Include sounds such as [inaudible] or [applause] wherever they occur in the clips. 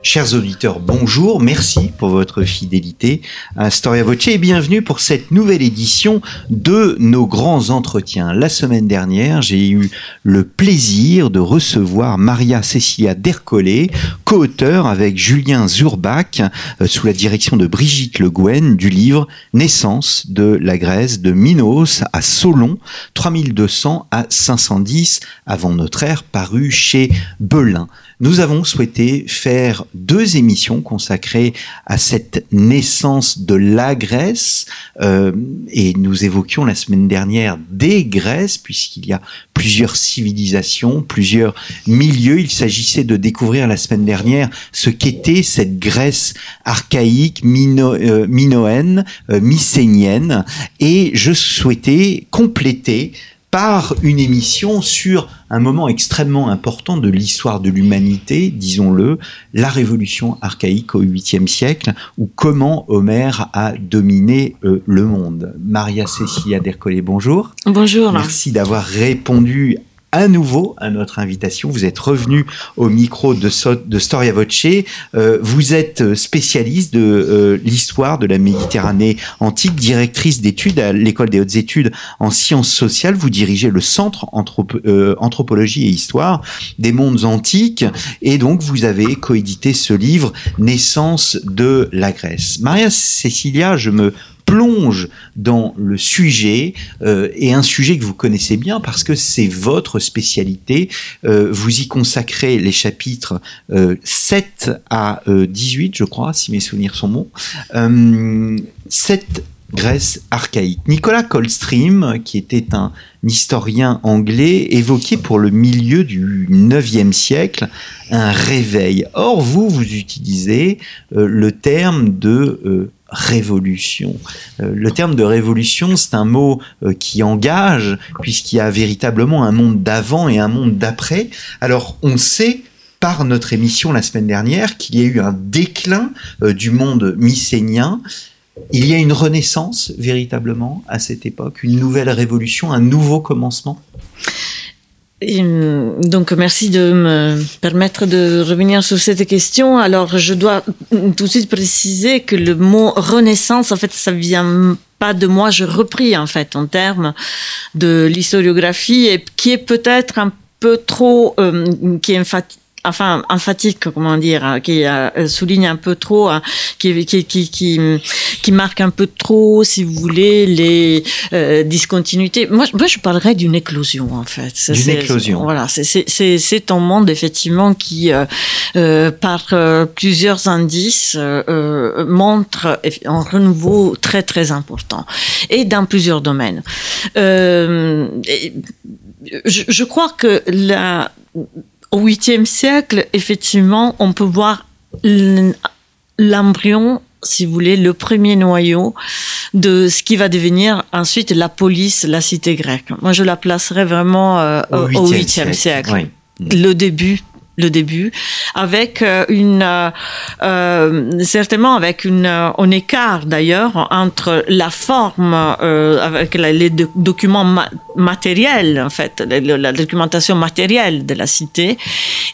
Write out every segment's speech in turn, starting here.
Chers auditeurs, bonjour, merci pour votre fidélité à Storia Voce et bienvenue pour cette nouvelle édition de nos grands entretiens. La semaine dernière, j'ai eu le plaisir de recevoir Maria Cecilia Dercollet, co-auteur avec Julien Zurbach, euh, sous la direction de Brigitte Le Gouen, du livre Naissance de la Grèce de Minos à Solon, 3200 à 510 avant notre ère, paru chez Belin nous avons souhaité faire deux émissions consacrées à cette naissance de la Grèce euh, et nous évoquions la semaine dernière des Grèces puisqu'il y a plusieurs civilisations, plusieurs milieux. Il s'agissait de découvrir la semaine dernière ce qu'était cette Grèce archaïque, mino, euh, minoenne, euh, mycénienne et je souhaitais compléter par une émission sur un moment extrêmement important de l'histoire de l'humanité, disons-le, la révolution archaïque au 8e siècle, ou comment Homère a dominé euh, le monde. Maria Cecilia Dercollet, bonjour. Bonjour. Merci d'avoir répondu à nouveau à notre invitation. Vous êtes revenu au micro de, Storia Voce. Euh, vous êtes spécialiste de euh, l'histoire de la Méditerranée antique, directrice d'études à l'École des hautes études en sciences sociales. Vous dirigez le Centre euh, Anthropologie et Histoire des mondes antiques. Et donc, vous avez coédité ce livre, Naissance de la Grèce. Maria Cecilia, je me plonge dans le sujet euh, et un sujet que vous connaissez bien parce que c'est votre spécialité. Euh, vous y consacrez les chapitres 7 euh, à 18, je crois, si mes souvenirs sont bons. cette Grèce archaïque. Nicolas Coldstream, qui était un historien anglais, évoquait pour le milieu du 9e siècle un réveil. Or, vous, vous utilisez le terme de révolution. Euh, le terme de révolution, c'est un mot euh, qui engage, puisqu'il y a véritablement un monde d'avant et un monde d'après. Alors, on sait par notre émission la semaine dernière qu'il y a eu un déclin euh, du monde mycénien. Il y a une renaissance véritablement à cette époque, une nouvelle révolution, un nouveau commencement? Donc merci de me permettre de revenir sur cette question. Alors je dois tout de suite préciser que le mot renaissance, en fait, ça vient pas de moi, je repris en fait en termes de l'historiographie et qui est peut-être un peu trop, euh, qui est enfin emphatique, comment dire, hein, qui euh, souligne un peu trop, hein, qui, qui, qui, qui, marque un peu trop, si vous voulez, les euh, discontinuités. Moi, moi, je parlerais d'une éclosion, en fait. D'une éclosion. Voilà, c'est un monde, effectivement, qui, euh, par plusieurs indices, montre un renouveau très, très important. Et dans plusieurs domaines. je, je crois que la au 8e siècle, effectivement, on peut voir l'embryon, si vous voulez, le premier noyau de ce qui va devenir ensuite la police, la cité grecque. Moi, je la placerais vraiment euh, au 8e siècle. Le début le début, avec euh, une euh, euh, certainement avec une un écart d'ailleurs entre la forme avec les documents matériels en fait, la, documentation matérielle de la cité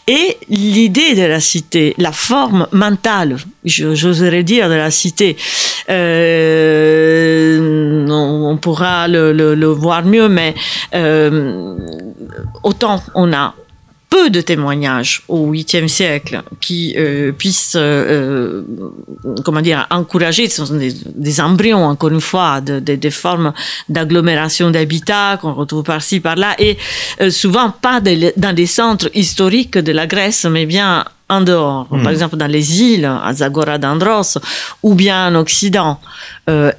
et l'idée de la cité, la forme mentale, j'oserais dire de la cité. on, pourra le, voir mieux, mais autant on a peu de témoignages au 8e siècle qui euh, puissent, euh, euh, comment dire, encourager, ce sont des, embryons, encore une fois, de, des formes d'agglomération d'habitat qu'on retrouve par-ci, par-là, et souvent pas dans des centres historiques de la Grèce, mais bien en dehors, par hmm. exemple dans les îles, à Zagora d'Andros, ou bien en Occident,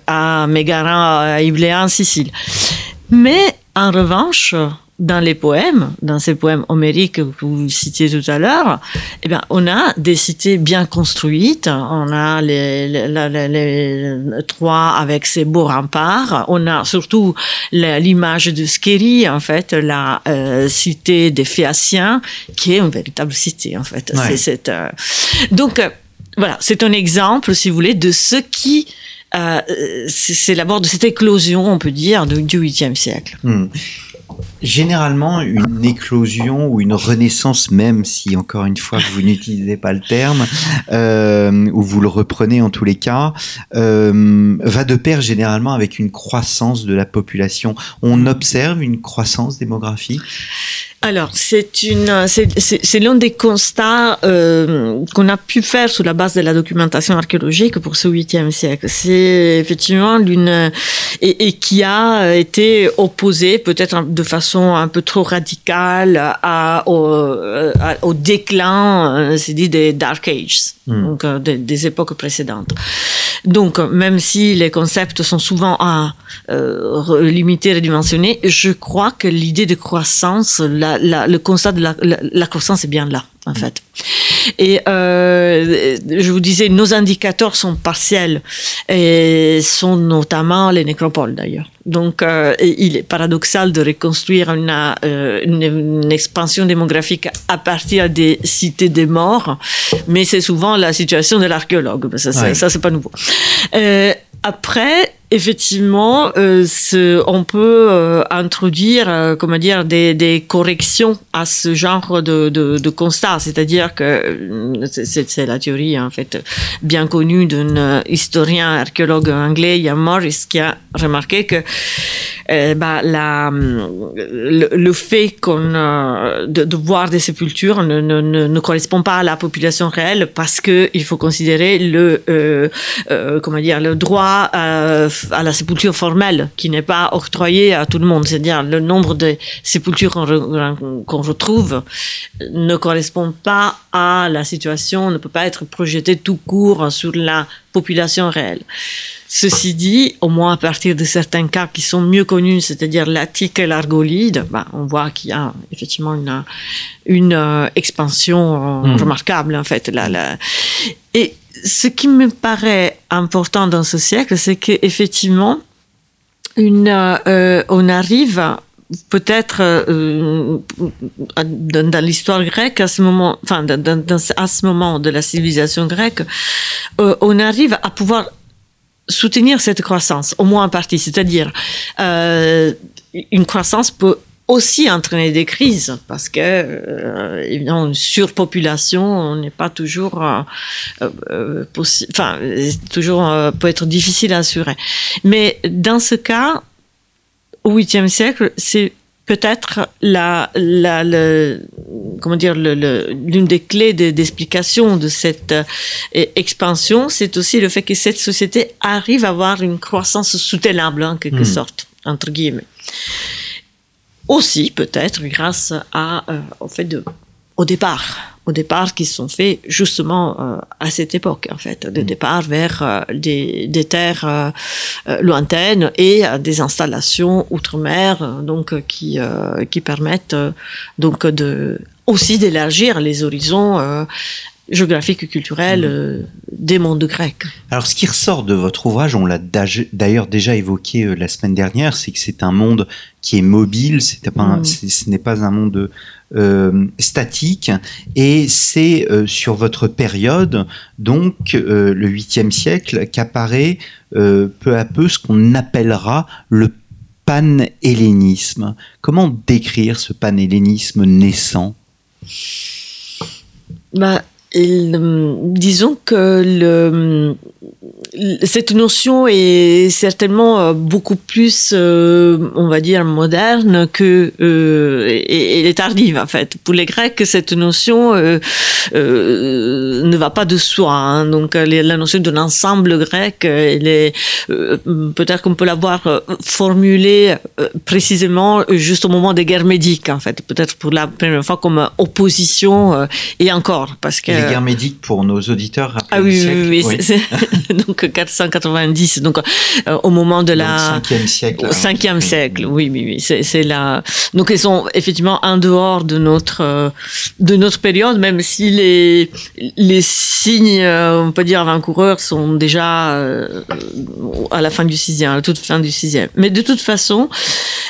à Mégara, à Iblea, en Sicile. Mais en revanche, dans les poèmes, dans ces poèmes homériques que vous citiez tout à l'heure, eh bien, on a des cités bien construites. On a les, les, les, trois avec ses beaux remparts. On a surtout l'image de Skeri, en fait, la euh, cité des Phéaciens, qui est une véritable cité, en fait. C'est, euh, Donc, euh, voilà, c'est un exemple, si vous voulez, de ce qui euh, c'est l'abord de cette éclosion, on peut dire, du 8e siècle. Hmm généralement une éclosion ou une renaissance, même si encore une fois vous [laughs] n'utilisez pas le terme, euh, ou vous le reprenez en tous les cas, euh, va de pair généralement avec une croissance de la population. On observe une croissance démographique alors, c'est une, c'est l'un des constats euh, qu'on a pu faire sur la base de la documentation archéologique pour ce huitième siècle. C'est effectivement l'une et, et, qui a été opposée peut-être de façon un peu trop radicale à, au, au déclin, c'est dit des Dark Ages, hmm. donc euh, des, des, époques précédentes. Donc, même si les concepts sont souvent à euh, limiter, redimensionner, je crois que l'idée de croissance, la, la, le constat de la, la, croissance est bien là, en mm. fait. Et euh, je vous disais, nos indicateurs sont partiels et sont notamment les nécropoles d'ailleurs. Donc, euh, il est paradoxal de reconstruire une, euh, une, une, expansion démographique à partir des cités des morts, mais c'est souvent la situation de l'archéologue. Ça, ça c'est pas nouveau. Après, effectivement, euh, on peut euh, introduire, euh, comment dire, des, corrections à ce genre de, de, constat. C'est-à-dire que c'est la théorie en fait bien connue d'un historien archéologue anglais, Ian Morris, qui a remarqué que bah, le, fait de, de, voir des sépultures ne, correspond pas à la population réelle parce que il faut considérer le comment dire le droit à la sépulture formelle qui n'est pas octroyée à tout le monde. C'est-à-dire le nombre de sépultures qu'on retrouve ne correspond pas à la situation, ne peut pas être projeté tout court sur la population réelle. Ceci dit, au moins à partir de certains cas qui sont mieux connus, c'est-à-dire l'Attique et l'Argolide, ben, on voit qu'il y a effectivement une, une euh, expansion euh, mmh. remarquable en fait. Là, là. Et ce qui me paraît important dans ce siècle, c'est qu'effectivement, une, euh, on arrive peut-être euh, dans, l'histoire grecque à ce moment, enfin à ce moment de la civilisation grecque, euh, on arrive à pouvoir soutenir cette croissance, au moins en partie, c'est-à-dire une croissance peut aussi entraîner des crises parce que euh, évidemment une surpopulation on n'est pas toujours euh, euh possible enfin toujours euh, peut être difficile à assurer mais dans ce cas au 8e siècle c'est peut-être la, la, le, comment dire l'une des clés d'explication de, cette euh, expansion c'est aussi le fait que cette société arrive à avoir une croissance soutenable en quelque mmh. sorte entre guillemets aussi peut-être grâce à, euh, au fait de, au départ, au départ qui sont faits justement euh, à cette époque en fait, de mm. départ vers euh, des, des, terres lointaines et des installations outre-mer donc qui qui permettent donc de aussi d'élargir les horizons géographique et culturel mmh. euh, des mondes grecs. Alors, ce qui ressort de votre ouvrage, on l'a d'ailleurs déjà évoqué euh, la semaine dernière, c'est que c'est un monde qui est mobile, pas un, mmh. ce n'est pas un monde euh, statique, et c'est sur votre période, donc le 8e siècle, qu'apparaît peu à peu ce qu'on appellera le panhellénisme. Comment décrire ce panhellénisme naissant? Disons que le, cette notion est certainement euh, beaucoup plus, euh, on va dire, moderne que euh, et, et, est tardive en fait. Pour les Grecs, cette notion ne va pas de soi. Hein. Donc la notion d'un ensemble grec, elle est peut-être qu'on peut l'avoir formulée précisément juste au moment des guerres médiques en fait. Peut-être pour la première fois comme opposition et encore parce que guerre médique pour nos auditeurs. Ah oui, oui, oui, [laughs] donc 490, donc au moment de la 5e siècle. Au 5e siècle, oui, oui, oui, c'est là. Donc ils sont effectivement en dehors de notre de notre période, même si les les signes, on peut dire avant-coureurs, sont déjà à la fin du 6e, à la toute fin du 6e. Mais de toute façon,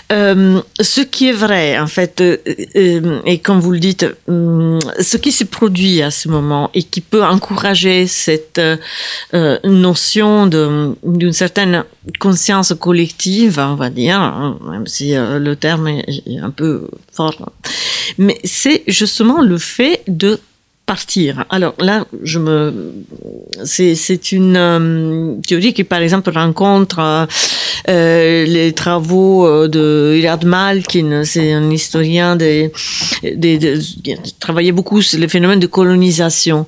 ce qui est vrai, en fait, et comme vous le dites, ce qui s'est produit à ce moment et qui peut encourager cette euh, notion d'une certaine conscience collective, on va dire, hein, même si euh, le terme est, un peu fort, mais c'est justement le fait de partir. Alors là, je me, c'est une euh, théorie qui, par exemple, rencontre euh, les travaux euh, de Hilard Malkin, c'est un historien des, des, qui a travaillé beaucoup sur les phénomènes de colonisation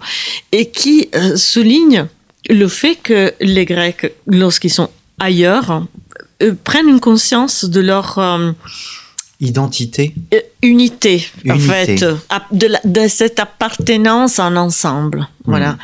et qui souligne le fait que les Grecs, lorsqu'ils sont ailleurs, prennent une conscience de leur Identité euh, Unité, en fait, de, de, cette appartenance en ensemble. Hmm. Voilà.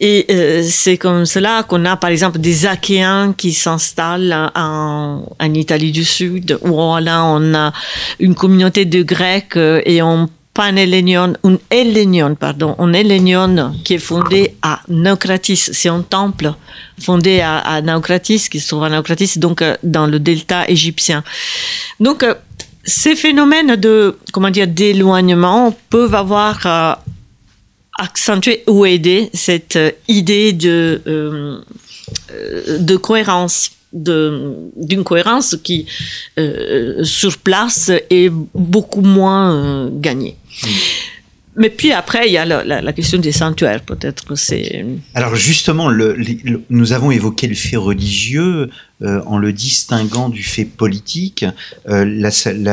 Et euh, c'est comme cela qu'on a, par exemple, des Achéens qui s'installent en, en, Italie du Sud, où là, on a une communauté de Grecs euh, et on pan-hellénion, un hellénion, pardon, un hellénion qui est fondé à Naucratis. C'est un temple fondé à, à Naucratis, qui se trouve à Naucratis, donc dans le delta égyptien. Donc, ces phénomènes de comment dire d'éloignement peuvent avoir euh, accentué ou aidé cette euh, idée de euh, de cohérence d'une cohérence qui sur place est beaucoup moins gagnée. Mm. Mais puis après, il y a la, question des sanctuaires, peut-être que c'est... Alors justement, le, nous avons évoqué le fait religieux euh, en le distinguant du fait politique euh, la,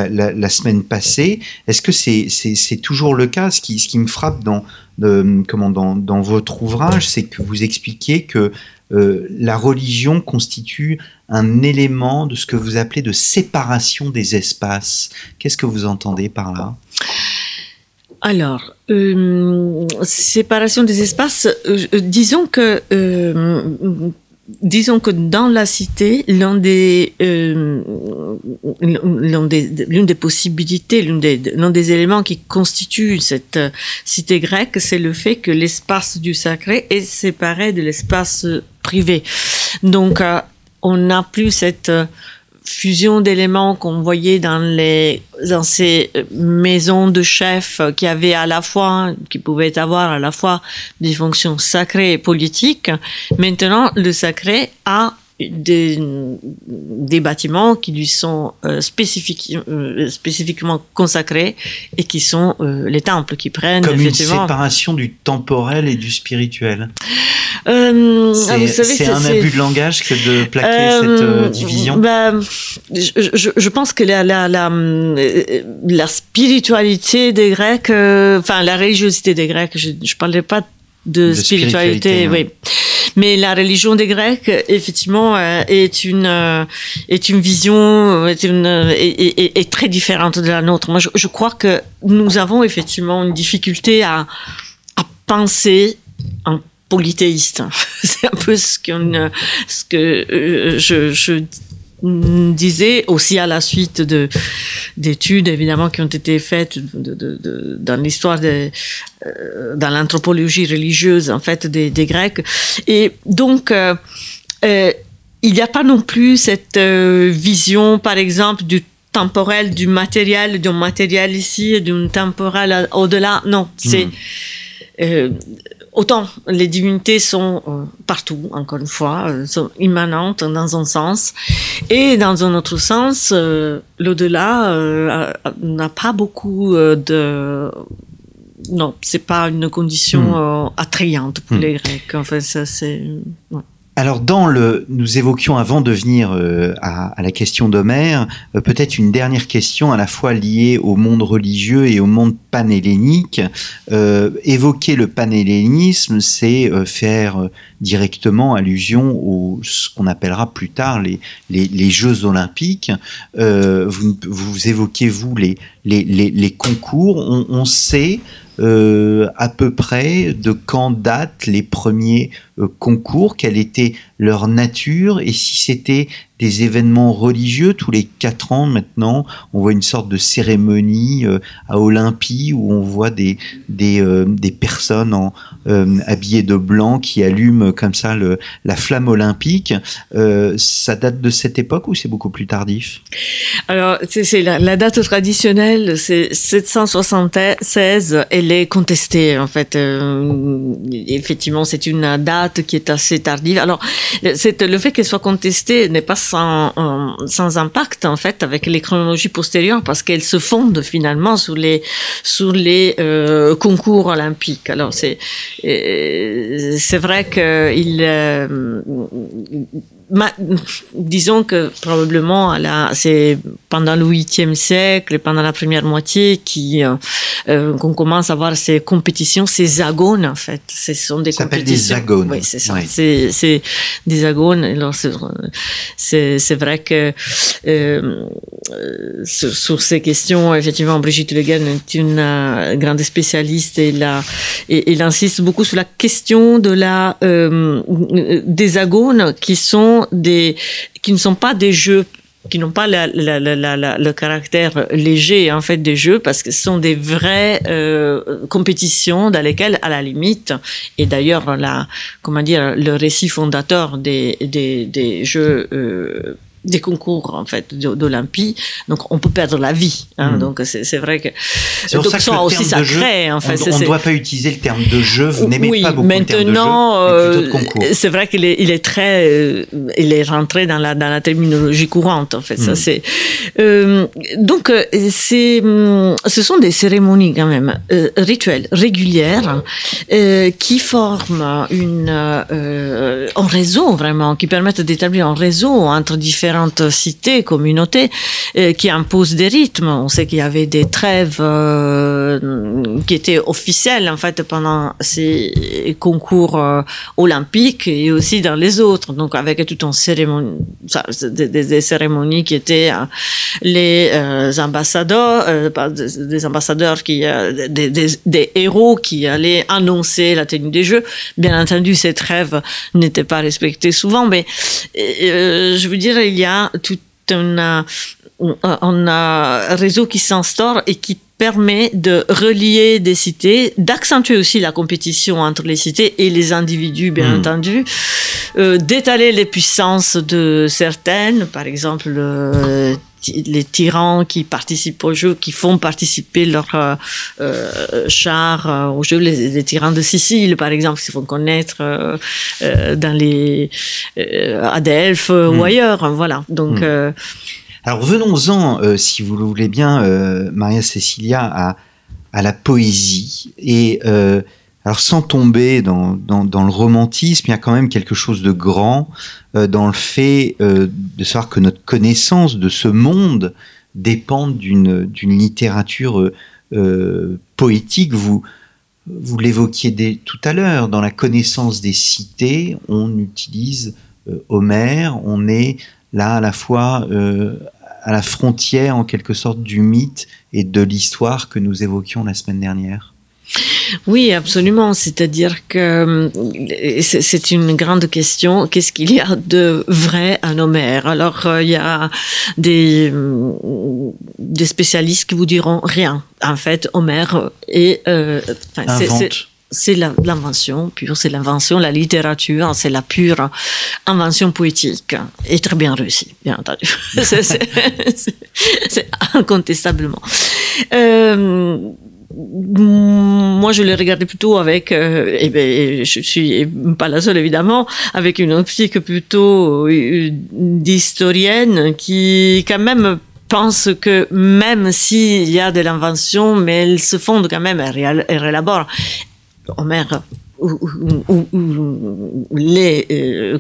la, semaine passée. Est-ce que c'est toujours le cas? Ce qui, ce qui me frappe dans, de, comment, dans, dans votre ouvrage, c'est que vous expliquez que euh, la religion constitue un élément de ce que vous appelez de séparation des espaces. Qu'est-ce que vous entendez par là? Alors, euh, séparation des espaces, euh, disons que euh, disons que dans la cité, l'un des, l'une des, possibilités, l'un des, des éléments qui constitue cette cité grecque, c'est le fait que l'espace du sacré est séparé de l'espace privé. Donc, on n'a plus cette fusion d'éléments qu'on voyait dans les dans ces maisons de chefs qui avaient à la fois qui pouvaient avoir à la fois des fonctions sacrées et politiques. Maintenant le sacré a des, des bâtiments qui lui sont euh, euh, spécifiquement consacrés et qui sont euh, les temples qui prennent comme une séparation du temporel et du spirituel. Euh, c'est un abus de langage que de plaquer cette division? Bah, je, je, pense que la, la, la, la spiritualité des Grecs, enfin la religiosité des Grecs, je ne parlais pas de, spiritualité, oui. Mais la religion des Grecs, effectivement, euh, est une euh, est une vision est, une, est, très différente de la nôtre. Moi, je, crois que nous avons effectivement une difficulté à à penser en polythéiste. [laughs] C'est un peu ce, qu'on, ce que euh, je, je disait aussi à la suite de d'études évidemment qui ont été faites de, de, de, dans l'histoire de euh, dans l'anthropologie religieuse en fait des, des Grecs et donc euh, euh, il n'y a pas non plus cette vision par exemple du temporel du matériel d'un matériel ici d'un temporel au-delà non c'est hmm. Autant les divinités sont euh, partout, encore une fois, euh, sont immanentes dans un sens, et dans un autre sens, euh, l'au-delà n'a pas beaucoup de non, c'est pas une condition hmm. attrayante pour hmm. les Grecs. En fait, ça c'est. Alors dans le, nous évoquions avant de venir euh, à, la question d'Homère, euh, peut-être une dernière question à la fois liée au monde religieux et au monde panhellénique. Euh, évoquer le panhellénisme, c'est faire directement allusion au ce qu'on appellera plus tard les, Jeux olympiques. vous, évoquez vous les, concours. On, on sait euh, à peu près de quand datent les premiers euh, concours, quelle était leur nature et si c'était des événements religieux tous les quatre ans maintenant. On voit une sorte de cérémonie euh, à Olympie où on voit des, des, des personnes en, habillées de blanc qui allument comme ça la flamme olympique. ça date de cette époque ou c'est beaucoup plus tardif? Alors, c'est la, la, date traditionnelle, c'est 776 et elle est contestée en fait. Euh, effectivement, c'est une date qui est assez tardive. Alors, le fait qu'elle soit contestée n'est pas sans, euh, sans impact en fait avec les chronologies postérieures parce qu'elle se fonde finalement sur les sur les euh, concours olympiques. Alors c'est c'est vrai que disons que probablement c'est pendant le 8e siècle, pendant la première moitié, qui euh, euh, qu'on commence à voir ces compétitions, ces agones en fait. Ce sont des ça compétitions. des agones. Oui, c'est ça. C'est des agones. Alors c'est vrai que euh, sur, ces questions, effectivement, Brigitte Legan est une grande spécialiste et, la, et, elle insiste beaucoup sur la question de la des agones qui sont qui ne sont pas des jeux qui n'ont pas le caractère léger en fait des jeux parce que ce sont des vraies euh, compétitions dans lesquelles à la limite et d'ailleurs la comment dire le récit fondateur des des, des jeux euh, des concours en fait d'Olympie, donc on peut perdre la vie. Hein, hmm. Donc c'est vrai que c'est pour ça que aussi sacré. en fait, on ne doit pas utiliser le terme de jeu. Vous n'aimez oui, pas beaucoup maintenant, le terme de jeu, euh, c'est vrai qu'il est, il est très, euh, il est rentré dans la dans la terminologie courante. En fait, ça hmm. c'est euh, donc c'est hum, ce sont des cérémonies quand même rituelles régulières qui forment une un réseau vraiment qui permettent d'établir un réseau entre différents cités, communautés euh, qui imposent des rythmes. On sait qu'il y avait des trêves euh, qui étaient officielles en fait pendant ces concours euh, olympiques et aussi dans les autres. Donc avec tout un cérémonie, des, cérémonies qui étaient les ambassadeurs, des ambassadeurs qui, des, héros qui allaient annoncer la tenue des Jeux. Bien entendu, ces trêves n'étaient pas respectées souvent, mais je veux dire, il y tout un, un réseau qui s'instaure et qui permet de relier des cités, d'accentuer aussi la compétition entre les cités et les individus, bien hmm. entendu, euh, d'étaler les puissances de certaines, par exemple euh, les tyrans qui participent au jeu, qui font participer leurs euh, chars au jeu, les, tyrans de Sicile, par exemple, qui se font connaître dans les à Delphes ou hmm. ailleurs. Voilà. Donc. Hmm. Alors venons-en, si vous le voulez bien, Maria Cecilia, à, la poésie et alors sans tomber dans, le romantisme, il y a quand même quelque chose de grand euh, dans le fait euh, de savoir que notre connaissance de ce monde dépend d'une littérature euh, poétique. Vous, vous l'évoquiez tout à l'heure, dans la connaissance des cités, on utilise Homère, on est là à la fois à la frontière en quelque sorte du mythe et de l'histoire que nous évoquions la semaine dernière. Oui, absolument. C'est-à-dire que euh, c'est une grande question. Qu'est-ce qu'il y a de vrai à Homère Alors, euh, il y a des, euh, des spécialistes qui vous diront rien. En fait, Homère est... c'est l'invention pure, c'est l'invention, la littérature, c'est la pure invention poétique et très bien réussie, bien entendu. [laughs] c'est incontestablement. Euh, moi, je l'ai regardé plutôt avec, euh, et ben, je suis pas la seule évidemment, avec une optique plutôt euh, d'historienne qui, quand même, pense que même s'il y a de l'invention, mais elle se fonde quand même, elle, elle. Homère les, euh,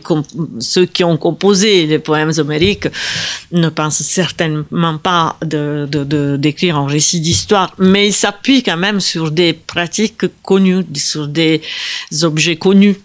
ceux qui ont composé les poèmes homériques ne pensent certainement pas de, d'écrire un récit d'histoire, mais ils s'appuient quand même sur des pratiques connues, sur des objets connus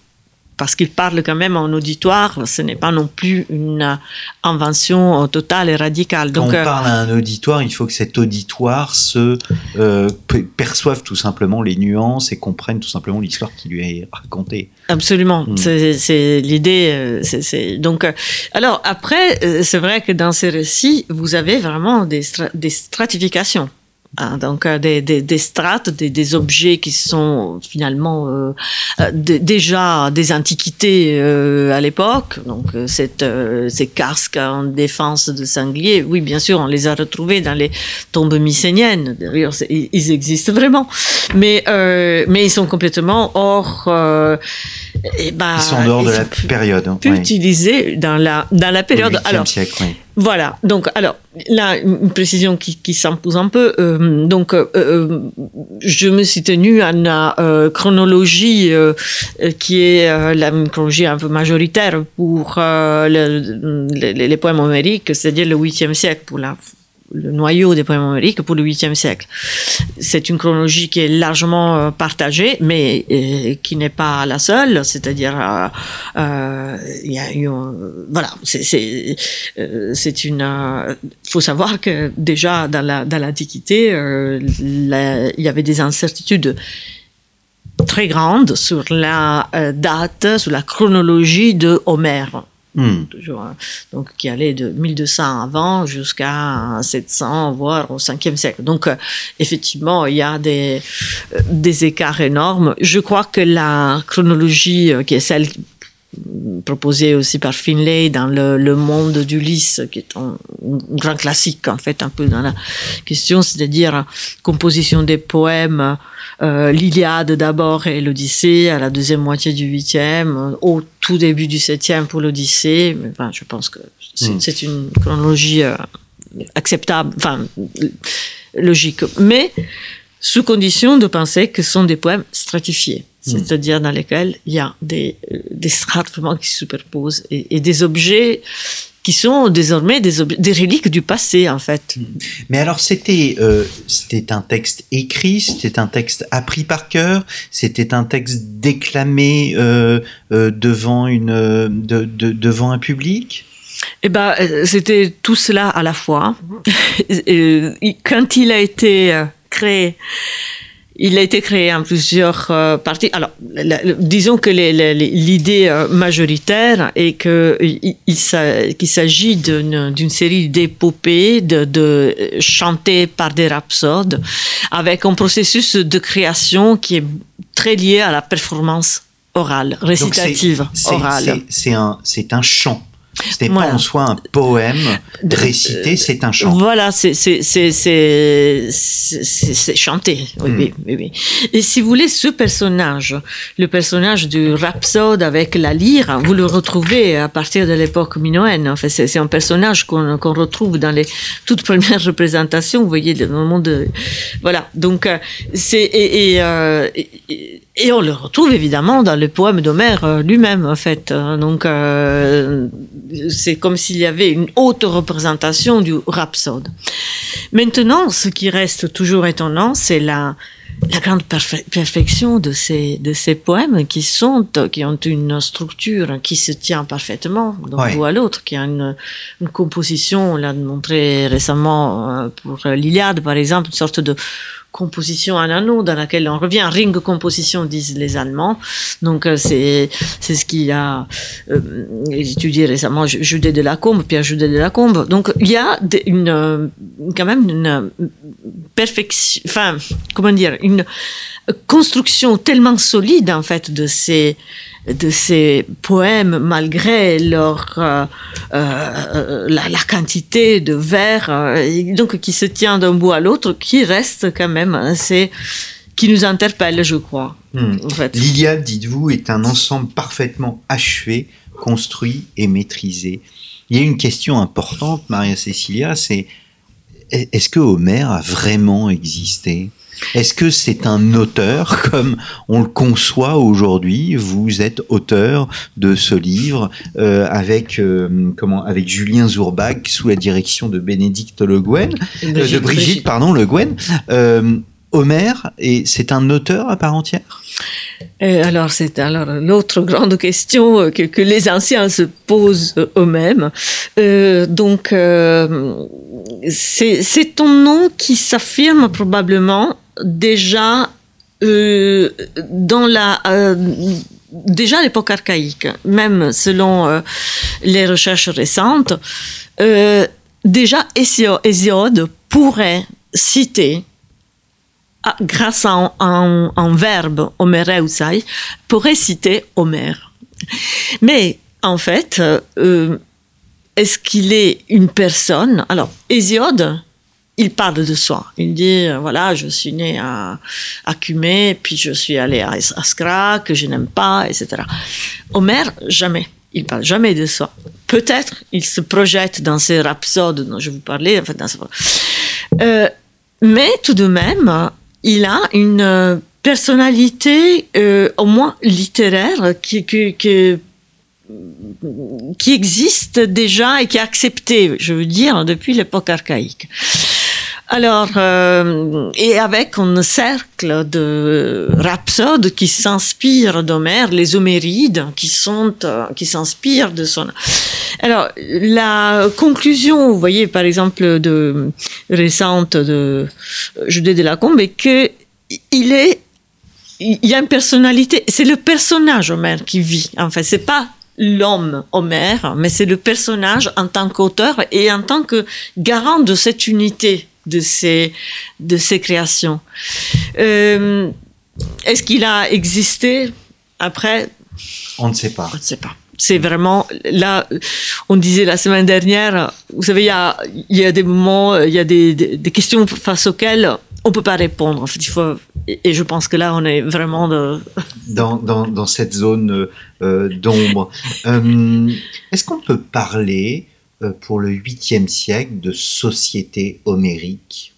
parce qu'il parle quand même en auditoire, ce n'est pas non plus une invention totale et radicale. Donc, Quand on euh, parle à un auditoire, il faut que cet auditoire se euh, perçoive tout simplement les nuances et comprenne tout simplement l'histoire qui lui est racontée. Absolument, hmm. c'est l'idée. Euh, donc, alors après, c'est vrai que dans ces récits, vous avez vraiment des, des stratifications. Hein, donc euh, des, des, des strates, des, des, objets qui sont finalement euh, euh déjà des antiquités euh, à l'époque. Donc cette, ces casques en défense de sangliers, oui bien sûr on les a retrouvés dans les tombes mycéniennes. D'ailleurs ils existent vraiment, mais mais ils sont complètement hors. Et ben, ils sont dehors de la période. Hein, plus utilisés dans la dans la période. alors siècle, oui. Voilà. Donc, alors, là, une précision qui, s'impose un peu. Euh, donc, euh, euh, je me suis tenue à la chronologie qui est la chronologie un peu majoritaire pour les, poèmes homériques, c'est-à-dire le 8e siècle pour la le noyau des poèmes homériques pour le 8e siècle. C'est une chronologie qui est largement euh, partagée, mais euh, qui n'est pas la seule. C'est-à-dire, euh, il y a eu, voilà, c'est c'est une. faut savoir que déjà dans la dans l'Antiquité, il y avait des incertitudes très grandes sur la date, sur la chronologie de Homère. Hmm. Toujours, hein. donc qui allait de 1200 avant jusqu'à 700 voire au 5e siècle. Donc euh, effectivement il y a des euh, des écarts énormes. Je crois que la chronologie euh, qui est celle proposée aussi par Finlay dans le, le monde d'Ulysse, qui est un, grand classique en fait un peu dans la question, c'est-à-dire composition des poèmes euh, l'Iliade d'abord et l'Odyssée à la deuxième moitié du huitième, au tout début du septième pour l'Odyssée. Enfin, je pense que c'est hmm. une chronologie euh, acceptable, enfin logique, mais sous condition de penser que ce sont des poèmes stratifiés. C'est-à-dire dans lesquels il y a des, euh, des strates vraiment qui se superposent et, et des objets qui sont désormais des, des, reliques du passé en fait. Mais alors c'était euh, c'était un texte écrit, c'était un texte appris par cœur, c'était un texte déclamé euh, euh, devant une de, de, devant un public? Eh ben c'était tout cela à la fois. [laughs] Quand il a été créé il a été créé en plusieurs euh, parties. Alors, disons que l'idée euh, majoritaire est qu'il il, s'agit d'une série d'épopées de, de chantées par des rhapsodes avec un processus de création qui est très lié à la performance orale, récitative orale. C'est un, un chant. Ce n'est pas en soi un poème récité, c'est un chant. Voilà, c'est chanté. Oui, oui, oui, oui, Et si vous voulez, ce personnage, le personnage du rhapsode avec la lyre, vous le retrouvez à partir de l'époque minoenne. En fait, c'est un personnage qu'on retrouve dans les toutes premières représentations. Vous voyez, le monde. De, voilà. Donc, euh, c'est et, et, euh, et et on le retrouve évidemment dans le poème d'Homère euh, lui-même, en fait. Hein. Donc, euh, c'est comme s'il y avait une haute représentation du rhapsode. Maintenant, ce qui reste toujours étonnant, c'est la, la grande perfection de ces, de ces poèmes qui sont, qui ont une structure qui se tient parfaitement d'un bout à l'autre, qui a une, une composition, on l'a montré récemment euh, pour l'Iliade, par exemple, une sorte de composition en anneau dans laquelle on revient, ring composition disent les Allemands. Donc euh, c'est c'est ce qu'il a euh, étudié récemment Judet de la Combe, Pierre Judet de la Combe. Donc il y a une quand même une perfection, enfin comment dire, une construction tellement solide en fait de ces de ces poèmes malgré leur euh, euh, la, la, quantité de vers euh, donc qui se tient d'un bout à l'autre qui reste quand même assez qui nous interpelle je crois en fait. L'Iliade dites-vous est un ensemble parfaitement achevé construit et maîtrisé il y a une question importante Maria Cecilia c'est est-ce que Homère a vraiment existé? Est-ce que c'est un auteur [laughs] comme on le conçoit aujourd'hui? Vous êtes auteur de ce livre euh, avec euh, comment avec Julien Zourbach sous la direction de Bénédicte Le Guen, euh, de Brigitte, pardon Le Guen. Homère, et c'est un auteur à part entière? Alors, c'est alors l'autre grande question que, que, les anciens se posent eux-mêmes. donc, c'est ton nom qui s'affirme probablement déjà euh, dans la euh, déjà à l'époque archaïque, même selon euh, les recherches récentes, déjà Hésiode pourrait citer ah, grâce à un, verbe homéreusai, pourrait citer Homère. Mais en fait, est-ce qu'il est une personne? Alors, Hésiode, il parle de soi. Il dit, euh, voilà, je suis né à, à Cumé, puis je suis allé à Askra, que je n'aime pas, etc. Homère, jamais. Il parle jamais de soi. Peut-être il se projette dans ces rhapsodes dont je vous parlais. Dans euh, mais tout de même, il a une personnalité euh, au moins littéraire qui, qui, qui qui existe déjà et qui est accepté, je veux dire, depuis l'époque archaïque. Alors, euh, et avec un cercle de rhapsodes qui s'inspirent d'Homère, les Homérides, qui sont, euh, qui s'inspirent de son. Alors, la conclusion, vous voyez, par exemple, de récente de Judée de la Combe, est que il y a une personnalité. C'est le personnage Homère qui vit. En fait, c'est pas l'homme Homère, mais c'est le personnage en tant qu'auteur et en tant que garant de cette unité de ces, de créations. Euh, est-ce qu'il a existé après? On ne sait pas. On ne sait pas. C'est vraiment là. On disait la semaine dernière. Vous savez, il y a, il y a des moments, il y a des, des, questions face auxquelles on peut pas répondre. En fait, il faut. Et je pense que là, on est vraiment [laughs] dans, dans, dans cette zone euh, d'ombre. Euh, est-ce qu'on peut parler euh, pour le 8e siècle de société homérique?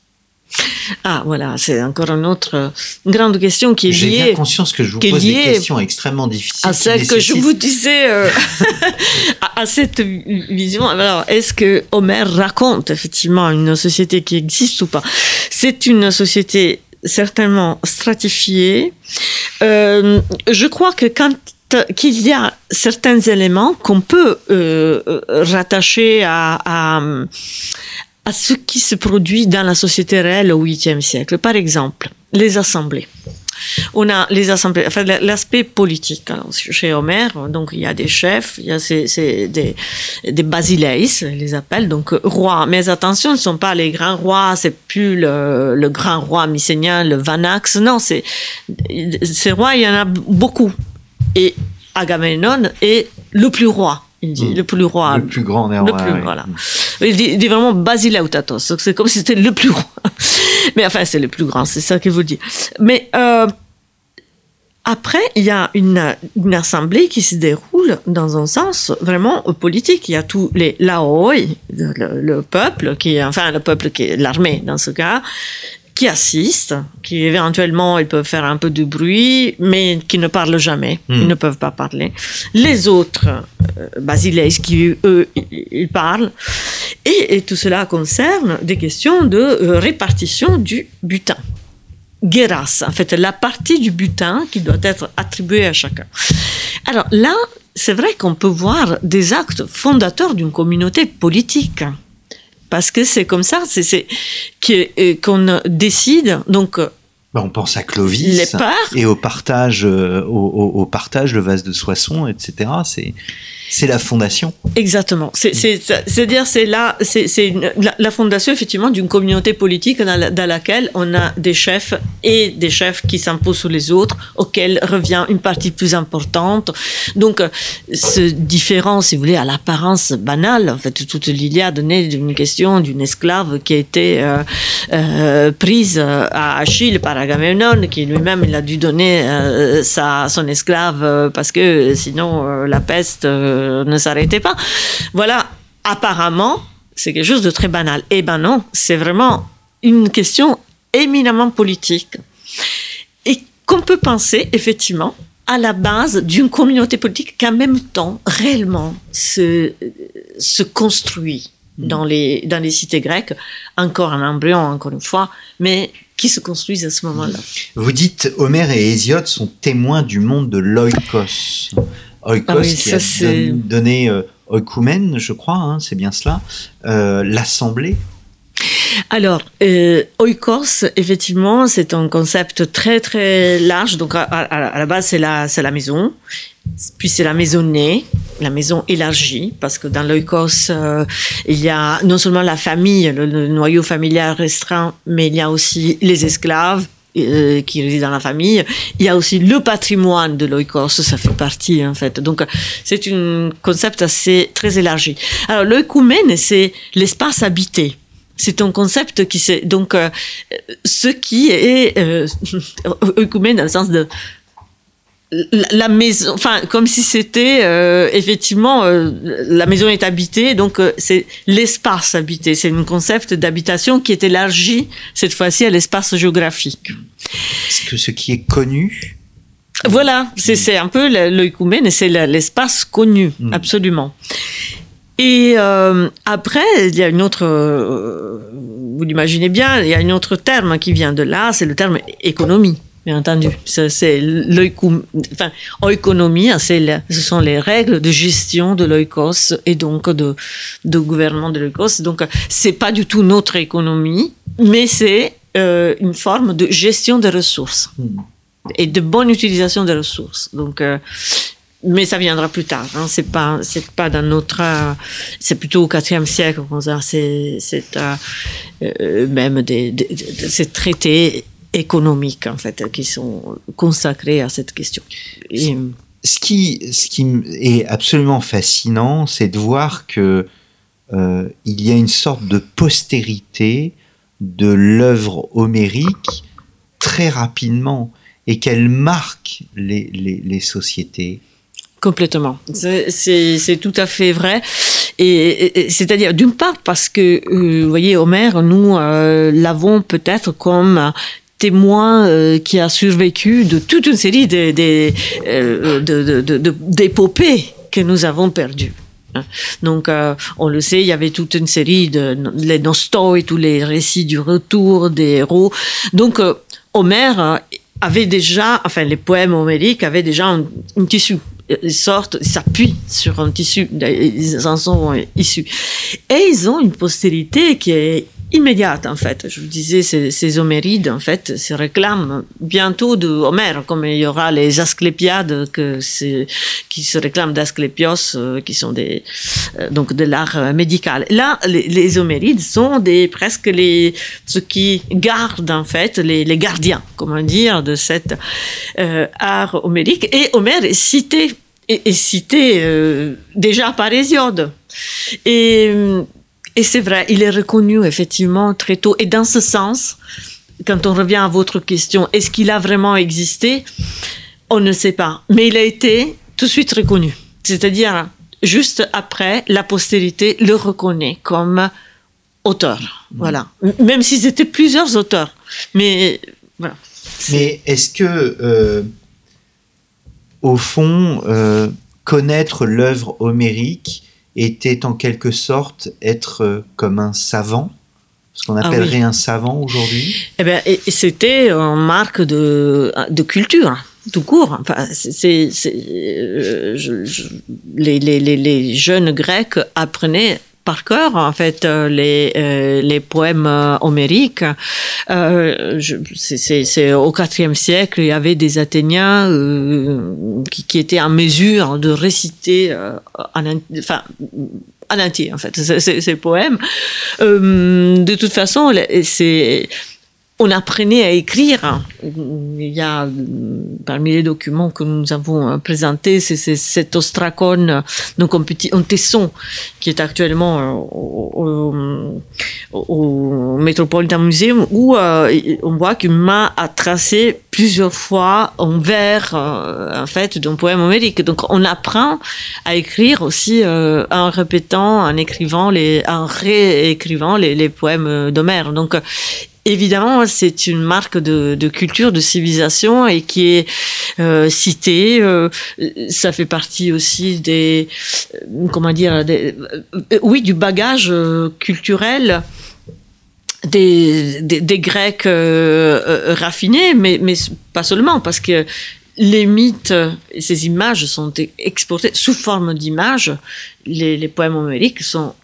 Ah, voilà, c'est encore une autre grande question qui est liée. J'ai bien conscience que je vous pose des questions extrêmement difficiles. À celle que je vous disais, euh, [laughs] à, cette vision. Alors, est-ce que Homère raconte effectivement une société qui existe ou pas? C'est une société certainement stratifiée. Euh, je crois que quand qu'il y a certains éléments qu'on peut euh, euh, rattacher à, à, ce qui se produit dans la société réelle au 8e siècle. Par exemple, les assemblées. On a les assemblées, enfin, l'aspect politique. chez Homère, donc il y a des chefs, il y a ces, des, des basileis, les appellent, donc rois. Mais attention, ce ne sont pas les grands rois, c'est plus le, le, grand roi mycénien, le Vanax. Non, c'est ces rois, il y en a beaucoup. Et Agamemnon est le plus roi. Il dit, hmm. le plus roi. Le plus grand Le plus, voilà. Il dit, il dit vraiment Basileutatos. C'est comme si c'était le plus roi. [laughs] Mais enfin, c'est le plus grand, c'est ça qu'il vous dit. Mais euh, après, il y a une, une, assemblée qui se déroule dans un sens vraiment politique. Il y a tous les laoi, le, le, peuple, qui, enfin le peuple qui est l'armée dans ce cas, qui assistent, qui éventuellement ils peuvent faire un peu de bruit, mais qui ne parlent jamais, hmm. ils ne peuvent pas parler. Les autres, euh, qui eux, ils parlent. Et, tout cela concerne des questions de euh, répartition du butin. Guéras, en fait, la partie du butin qui doit être attribuée à chacun. Alors là, c'est vrai qu'on peut voir des actes fondateurs d'une communauté politique parce que c'est comme ça, c'est euh, qu'on décide. Donc, euh, bah, on pense à Clovis et au partage, euh, au, partage, le vase de Soissons, etc. C'est c'est la fondation. Exactement. C'est-à-dire, c'est là, c'est la, la, fondation effectivement d'une communauté politique dans, laquelle on a des chefs et des chefs qui s'imposent sur les autres, auxquels revient une partie plus importante. Donc, ce différent, si vous voulez, à l'apparence banale, en fait, toute l'Iliade naît d'une question d'une esclave qui a été euh, euh, prise à Achille par Agamemnon, qui lui-même il a dû donner euh, sa, son esclave parce que sinon la peste ne s'arrêtait pas. Voilà, apparemment, c'est quelque chose de très banal. Eh ben non, c'est vraiment une question éminemment politique et qu'on peut penser effectivement à la base d'une communauté politique qui en même temps réellement se, se construit mm. dans les, dans les cités grecques, encore un embryon, encore une fois, mais qui se construisent à ce moment-là. Vous dites Homère et Hésiode sont témoins du monde de l'oikos. Oikos ah qui a donné euh, je crois, hein, c'est bien cela, euh, l'assemblée. Alors, euh, oikos, effectivement, c'est un concept très très large. Donc, à, la base, c'est la, c'est la maison, puis c'est la maisonnée, la maison élargie, parce que dans l'oikos, euh, il y a non seulement la famille, le, noyau familial restreint, mais il y a aussi les esclaves, euh, qui résident dans la famille. Il y a aussi le patrimoine de l'oikos, ça fait partie en fait. Donc c'est un concept assez très élargi. Alors l'oikoumène, c'est l'espace habité. C'est un concept qui c'est donc euh, ce qui est euh, [laughs] dans le sens de la, maison, enfin comme si c'était euh, effectivement euh, la maison est habitée, donc c'est l'espace habité. C'est un concept d'habitation qui est élargi cette fois-ci à l'espace géographique. Est-ce que ce qui est connu voilà, c'est un peu l'oïkoumène, c'est l'espace connu, hmm. absolument. Et euh, après, il y a une autre, euh, vous l'imaginez bien, il y a un autre terme qui vient de là, c'est le terme économie. Bien entendu, c'est enfin, économie, hein, ce sont les règles de gestion de l'oikos et donc de, de gouvernement de l'oikos. Donc, c'est pas du tout notre économie, mais c'est euh, une forme de gestion des ressources hmm. et de bonne utilisation des ressources. Donc, mais ça viendra plus tard. Hein. C'est pas, c'est pas dans notre, c'est plutôt au IVe siècle qu'on c'est euh, euh, même des, des, ces traités économiques en fait qui sont consacrés à cette question. ce qui, ce qui est absolument fascinant, c'est de voir que euh, il y a une sorte de postérité de l'œuvre homérique très rapidement et qu'elle marque les, les, les sociétés. Complètement. C'est tout à fait vrai. Et, c'est-à-dire, d'une part, parce que, euh, vous voyez, Homère, nous euh, l'avons peut-être comme témoin euh, qui a survécu de toute une série d'épopées que nous avons perdues. Hein. Donc, on le sait, il y avait toute une série de les et tous les récits du retour des héros. Donc, Homère avait déjà, enfin, les poèmes homériques avaient déjà un tissu ils sortent, ils s'appuient sur un tissu, ils en sont issus. Et ils ont une postérité qui est immédiate en fait. Je vous disais, ces, Homérides en fait se réclament bientôt de Homère, comme il y aura les Asclépiades qui se réclament d'Asclépios, euh, qui sont des euh, donc de l'art euh, médical. Là, les, Homérides sont des presque les ceux qui gardent en fait les, gardiens, comment dire, de cet art homérique. Et Homère est cité est, cité déjà par Hésiode. Et et c'est vrai, il est reconnu effectivement très tôt. Et dans ce sens, quand on revient à votre question, est-ce qu'il a vraiment existé? On ne sait pas. Mais il a été tout de suite reconnu. C'est-à-dire, juste après, la postérité le reconnaît comme auteur. Mmh. Voilà. Même s'ils étaient plusieurs auteurs. Mais voilà. Mais est-ce que, euh, au fond, euh, connaître l'œuvre homérique, était en quelque sorte être euh, comme un savant ce qu'on ah appellerait un savant aujourd'hui Eh bien, c'était une marque de, de culture tout court. Enfin, c'est, euh, les, les, les, jeunes Grecs apprenaient par cœur en fait euh, les euh, les poèmes euh, homériques. Euh, c'est au IVe siècle, il y avait des Athéniens qui, qui, étaient en mesure de réciter en, enfin en entier en fait ces, ces poèmes. de toute façon, c'est on apprenait à écrire. Il y a parmi les documents que nous avons euh, présentés, c'est cet ostracone, donc un petit un tesson qui est actuellement euh, au, Metropolitan Museum où euh, on voit qu'une main a tracé plusieurs fois en vers en fait d'un poème homérique. Donc on apprend à écrire aussi en répétant, en écrivant en réécrivant les, les poèmes d'Homère. Donc Évidemment, c'est une marque de, culture, de civilisation et qui est euh, citée. Euh, ça fait partie aussi des, euh, comment dire, oui, du bagage culturel des, Grecs raffinés, mais, pas seulement, parce que les mythes et ces images sont exportés sous forme d'images. Les poèmes homériques sont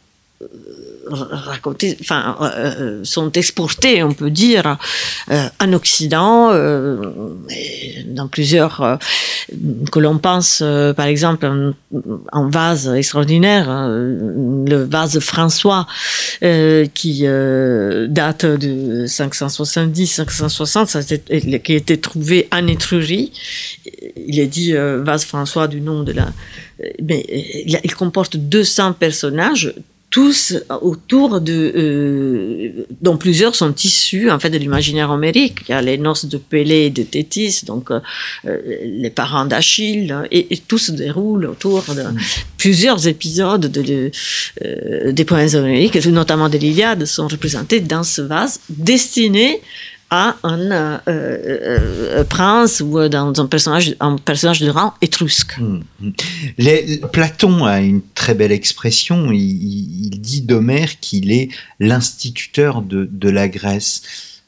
racontés, enfin, euh, euh, sont exportés, on peut dire, euh, en Occident, dans plusieurs, que l'on pense, par exemple, en, vase extraordinaire, le vase François, qui date de 570-560, qui a été trouvé en Étrurie. Il est dit vase François du nom de la... Mais il comporte 200 personnages, tous autour de euh, dont plusieurs sont issus en fait de l'imaginaire homérique. Il y a les noces de Pélée et de Thétis, donc euh, euh, les parents d'Achille, et, tout se déroule autour de mm. plusieurs épisodes de, des poèmes homériques, notamment de l'Iliade, sont représentés dans ce vase destiné à un euh, euh, prince ou dans un personnage, un personnage de rang étrusque. Hmm. Les, Platon a une très belle expression. Il, dit d'Homère qu'il est l'instituteur de, de la Grèce.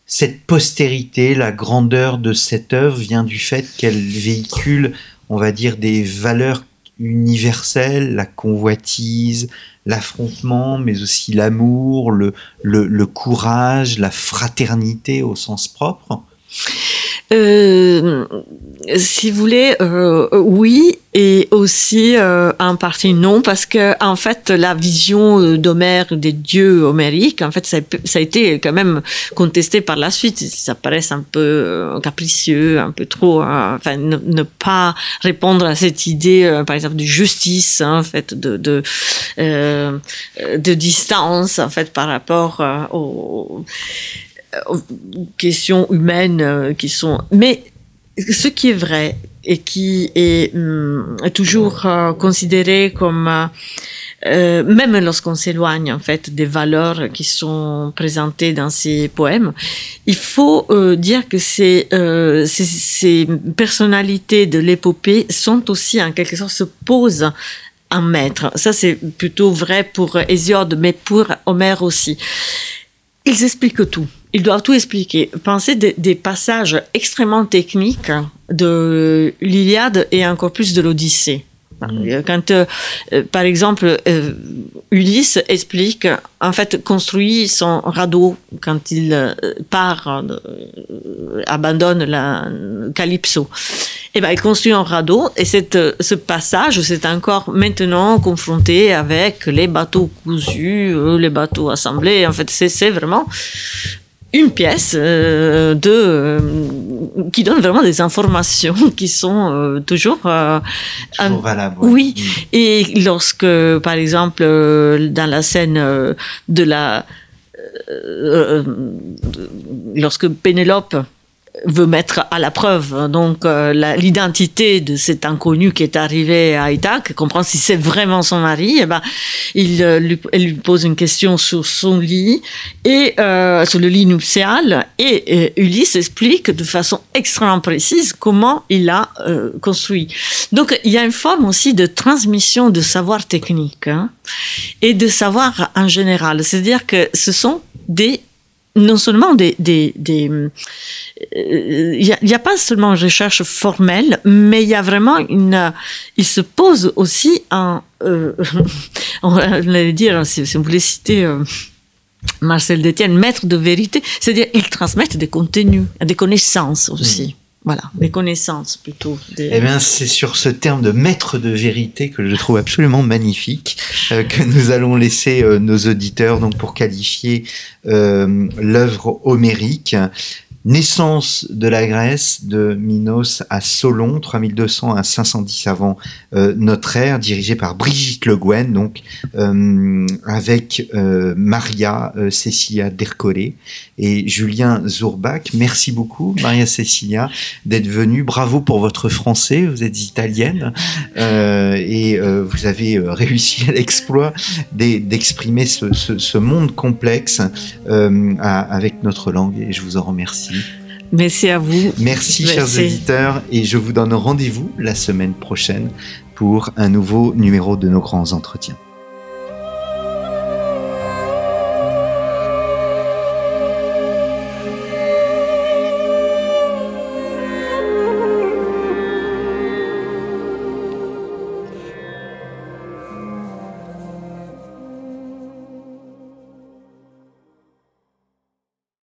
Cette postérité, la grandeur de cette œuvre vient du fait qu'elle véhicule, on va dire, des valeurs universelles, la convoitise, l'affrontement, mais aussi l'amour, le, le, courage, la fraternité au sens propre. Euh, si vous voulez, euh, oui, et aussi euh, en partie non, parce que en fait, la vision d'Homère des dieux homériques, en fait, ça, ça, a été quand même contesté par la suite. Ça paraît un peu capricieux, un peu trop, hein, enfin, ne, pas répondre à cette idée, par exemple, de justice, hein, en fait, de de, de distance, en fait, par rapport aux euh, questions humaines euh, qui sont. Mais ce qui est vrai et qui est, hum, toujours euh, considéré comme même lorsqu'on s'éloigne en fait des valeurs qui sont présentées dans ces poèmes, il faut dire que ces, personnalités de l'épopée sont aussi en quelque sorte se posent un maître. Ça c'est plutôt vrai pour Hésiode, mais pour Homère aussi. Ils expliquent tout ils doivent tout expliquer. Pensez des, passages extrêmement techniques de l'Iliade et encore plus de l'Odyssée. Mm. Quand, euh, euh, par exemple, euh, Ulysse explique, en fait, construit son radeau quand il part, abandonne la Calypso. Et eh ben, il construit un radeau et cette, ce passage, c'est encore maintenant confronté avec les bateaux cousus, les bateaux assemblés. En fait, c'est vraiment une pièce euh, de euh, qui donne vraiment des informations [laughs] qui sont euh, toujours, valables. Oui. Mm. Et lorsque, par exemple, dans la scène de la lorsque Pénélope veut mettre à la preuve donc euh, l'identité de cet inconnu qui est arrivé à Ithaque, comprendre si c'est vraiment son mari. Et eh ben, il euh, lui, elle lui pose une question sur son lit et euh, sur le lit nuptial et Ulysse explique de façon extrêmement précise comment il a construit. Donc il y a une forme aussi de transmission de savoir technique hein, et de savoir en général. C'est-à-dire que ce sont des non seulement des, des, il n'y a, pas seulement une recherche formelle, mais il y a vraiment une, il se pose aussi un, euh, [laughs] on allait dire, si, vous voulez citer euh, Marcel Détienne, maître de vérité, c'est-à-dire ils transmettent des contenus, des connaissances aussi. Voilà, des connaissances plutôt. Eh bien, c'est sur ce terme de maître de vérité que je trouve absolument magnifique euh, que nous allons laisser euh, nos auditeurs donc pour qualifier euh, l'œuvre homérique. Naissance de la Grèce, de Minos à Solon, 3200 à 510 avant euh, notre ère, dirigé par Brigitte Le Guen, donc euh, avec euh, Maria Cecilia Dercolé et Julien Zourbach. Merci beaucoup, Maria Cecilia, d'être venue. Bravo pour votre français, vous êtes italienne et vous avez réussi à l'exploit d'exprimer ce, monde complexe avec notre langue et je vous en remercie. Merci à vous. Merci, chers auditeurs, et je vous donne rendez-vous la semaine prochaine pour un nouveau numéro de nos grands entretiens.